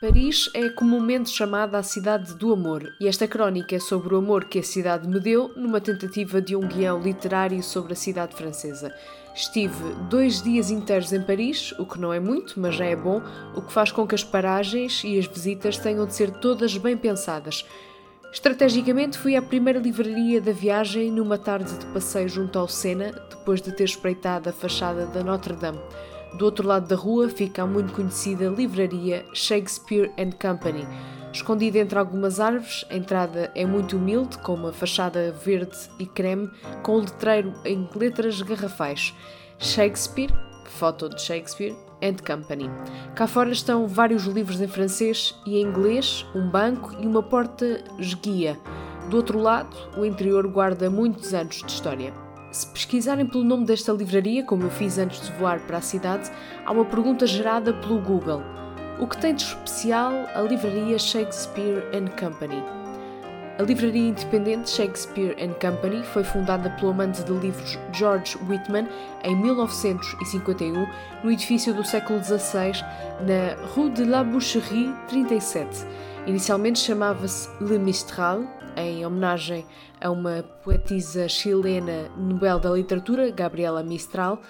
Paris é comumente chamada a cidade do amor, e esta crónica é sobre o amor que a cidade me deu numa tentativa de um guião literário sobre a cidade francesa. Estive dois dias inteiros em Paris, o que não é muito, mas já é bom, o que faz com que as paragens e as visitas tenham de ser todas bem pensadas. Estrategicamente fui à primeira livraria da viagem numa tarde de passeio junto ao Sena, depois de ter espreitado a fachada da Notre-Dame. Do outro lado da rua fica a muito conhecida livraria Shakespeare and Company. Escondida entre algumas árvores, a entrada é muito humilde, com uma fachada verde e creme, com um letreiro em letras garrafais. Shakespeare, foto de Shakespeare, and Company. Cá fora estão vários livros em francês e em inglês, um banco e uma porta esguia. Do outro lado, o interior guarda muitos anos de história. Se pesquisarem pelo nome desta livraria, como eu fiz antes de voar para a cidade, há uma pergunta gerada pelo Google: O que tem de especial a livraria Shakespeare and Company? A livraria independente Shakespeare and Company foi fundada pelo amante de livros George Whitman em 1951 no edifício do século XVI na Rue de la Boucherie 37. Inicialmente chamava-se Le Mistral, em homenagem a uma poetisa chilena Nobel da Literatura, Gabriela Mistral,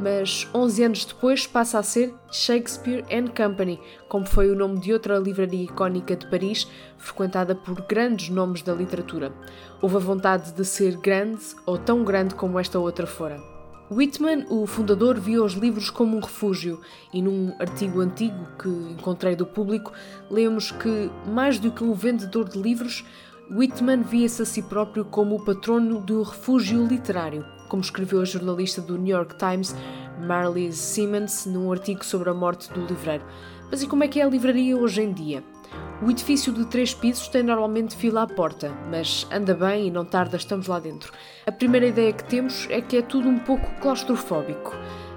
mas 11 anos depois passa a ser Shakespeare and Company, como foi o nome de outra livraria icónica de Paris, frequentada por grandes nomes da literatura. Houve a vontade de ser grande ou tão grande como esta outra fora. Whitman, o fundador, viu os livros como um refúgio e num artigo antigo que encontrei do público, lemos que, mais do que um vendedor de livros, Whitman via-se a si próprio como o patrono do refúgio literário, como escreveu a jornalista do New York Times, Marlies Simmons, num artigo sobre a morte do livreiro. Mas e como é que é a livraria hoje em dia? O edifício de três pisos tem normalmente fila à porta, mas anda bem e não tarda estamos lá dentro. A primeira ideia que temos é que é tudo um pouco claustrofóbico.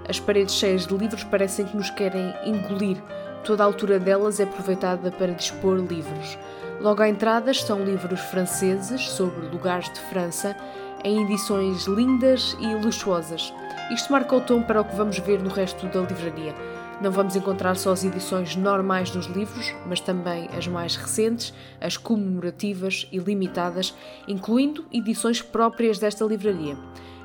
As paredes cheias de livros parecem que nos querem engolir. Toda a altura delas é aproveitada para dispor livros. Logo à entrada estão livros franceses sobre lugares de França, em edições lindas e luxuosas. Isto marca o tom para o que vamos ver no resto da livraria. Não vamos encontrar só as edições normais dos livros, mas também as mais recentes, as comemorativas e limitadas, incluindo edições próprias desta livraria.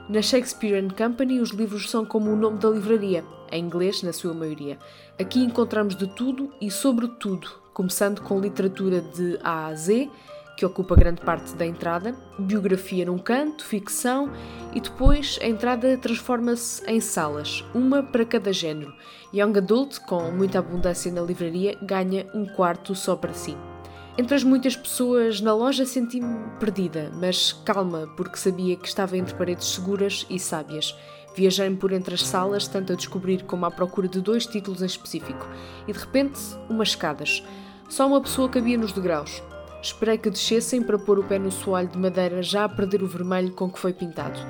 Na Shakespeare Company, os livros são como o nome da livraria, em inglês na sua maioria. Aqui encontramos de tudo e sobre tudo, começando com literatura de A a Z, que ocupa grande parte da entrada, biografia num canto, ficção e depois a entrada transforma-se em salas, uma para cada género. Young Adult, com muita abundância na livraria, ganha um quarto só para si. Entre as muitas pessoas na loja senti-me perdida, mas calma, porque sabia que estava entre paredes seguras e sábias. Viajei-me por entre as salas, tanto a descobrir como à procura de dois títulos em específico, e de repente, umas escadas. Só uma pessoa cabia nos degraus. Esperei que descessem para pôr o pé no soalho de madeira já a perder o vermelho com que foi pintado.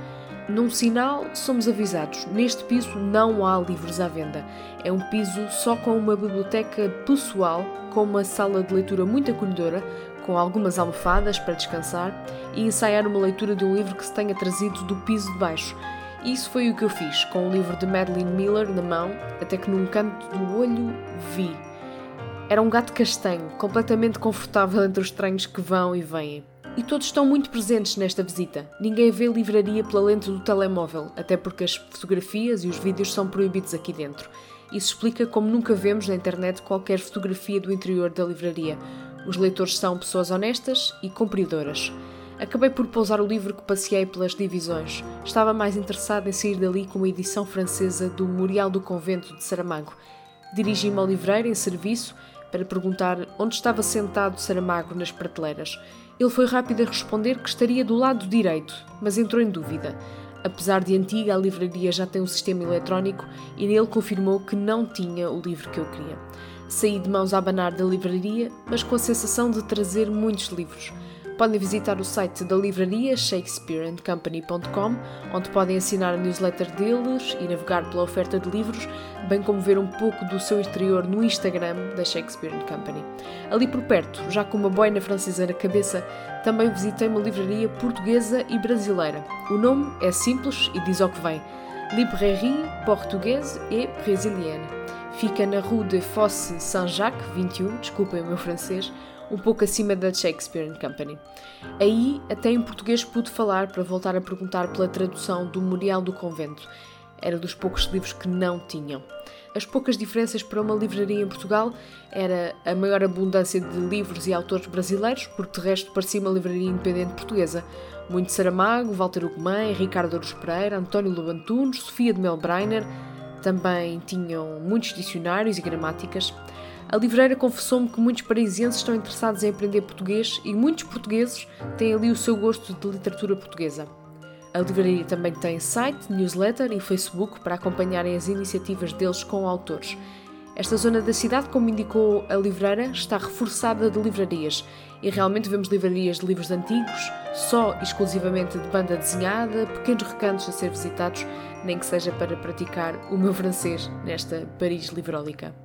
Num sinal, somos avisados: neste piso não há livros à venda. É um piso só com uma biblioteca pessoal, com uma sala de leitura muito acolhedora, com algumas almofadas para descansar e ensaiar uma leitura de um livro que se tenha trazido do piso de baixo. Isso foi o que eu fiz, com o livro de Madeline Miller na mão, até que num canto do olho vi. Era um gato castanho, completamente confortável entre os estranhos que vão e vêm. E todos estão muito presentes nesta visita. Ninguém vê livraria pela lente do telemóvel, até porque as fotografias e os vídeos são proibidos aqui dentro. Isso explica como nunca vemos na internet qualquer fotografia do interior da livraria. Os leitores são pessoas honestas e cumpridoras. Acabei por pousar o livro que passei pelas divisões. Estava mais interessado em sair dali com uma edição francesa do Memorial do Convento de Saramago. Dirigi-me ao livreiro em serviço para perguntar onde estava sentado Saramago nas prateleiras. Ele foi rápido a responder que estaria do lado direito, mas entrou em dúvida. Apesar de antiga, a livraria já tem um sistema eletrónico e nele confirmou que não tinha o livro que eu queria. Saí de mãos a abanar da livraria, mas com a sensação de trazer muitos livros. Podem visitar o site da livraria shakespeareandcompany.com, onde podem assinar a newsletter deles e navegar pela oferta de livros, bem como ver um pouco do seu exterior no Instagram da Shakespeare Company. Ali por perto, já com uma boina francesa na cabeça, também visitei uma livraria portuguesa e brasileira. O nome é simples e diz ao que vem. Librairie Portuguese et Brésilienne. Fica na Rue de Fosse Saint-Jacques, 21, desculpem o meu francês, um pouco acima da Shakespeare Company. Aí, até em português pude falar para voltar a perguntar pela tradução do Memorial do Convento. Era dos poucos livros que não tinham. As poucas diferenças para uma livraria em Portugal era a maior abundância de livros e autores brasileiros, porque de resto parecia uma livraria independente portuguesa. Muito Saramago, Walter Ugumem, Ricardo Ouros Pereira, António Lobantunes, Sofia de Melbreiner, também tinham muitos dicionários e gramáticas. A livreira confessou-me que muitos parisienses estão interessados em aprender português e muitos portugueses têm ali o seu gosto de literatura portuguesa. A livraria também tem site, newsletter e Facebook para acompanharem as iniciativas deles com autores. Esta zona da cidade, como indicou a livreira, está reforçada de livrarias e realmente vemos livrarias de livros antigos, só exclusivamente de banda desenhada, pequenos recantos a ser visitados, nem que seja para praticar o meu francês nesta Paris livrólica.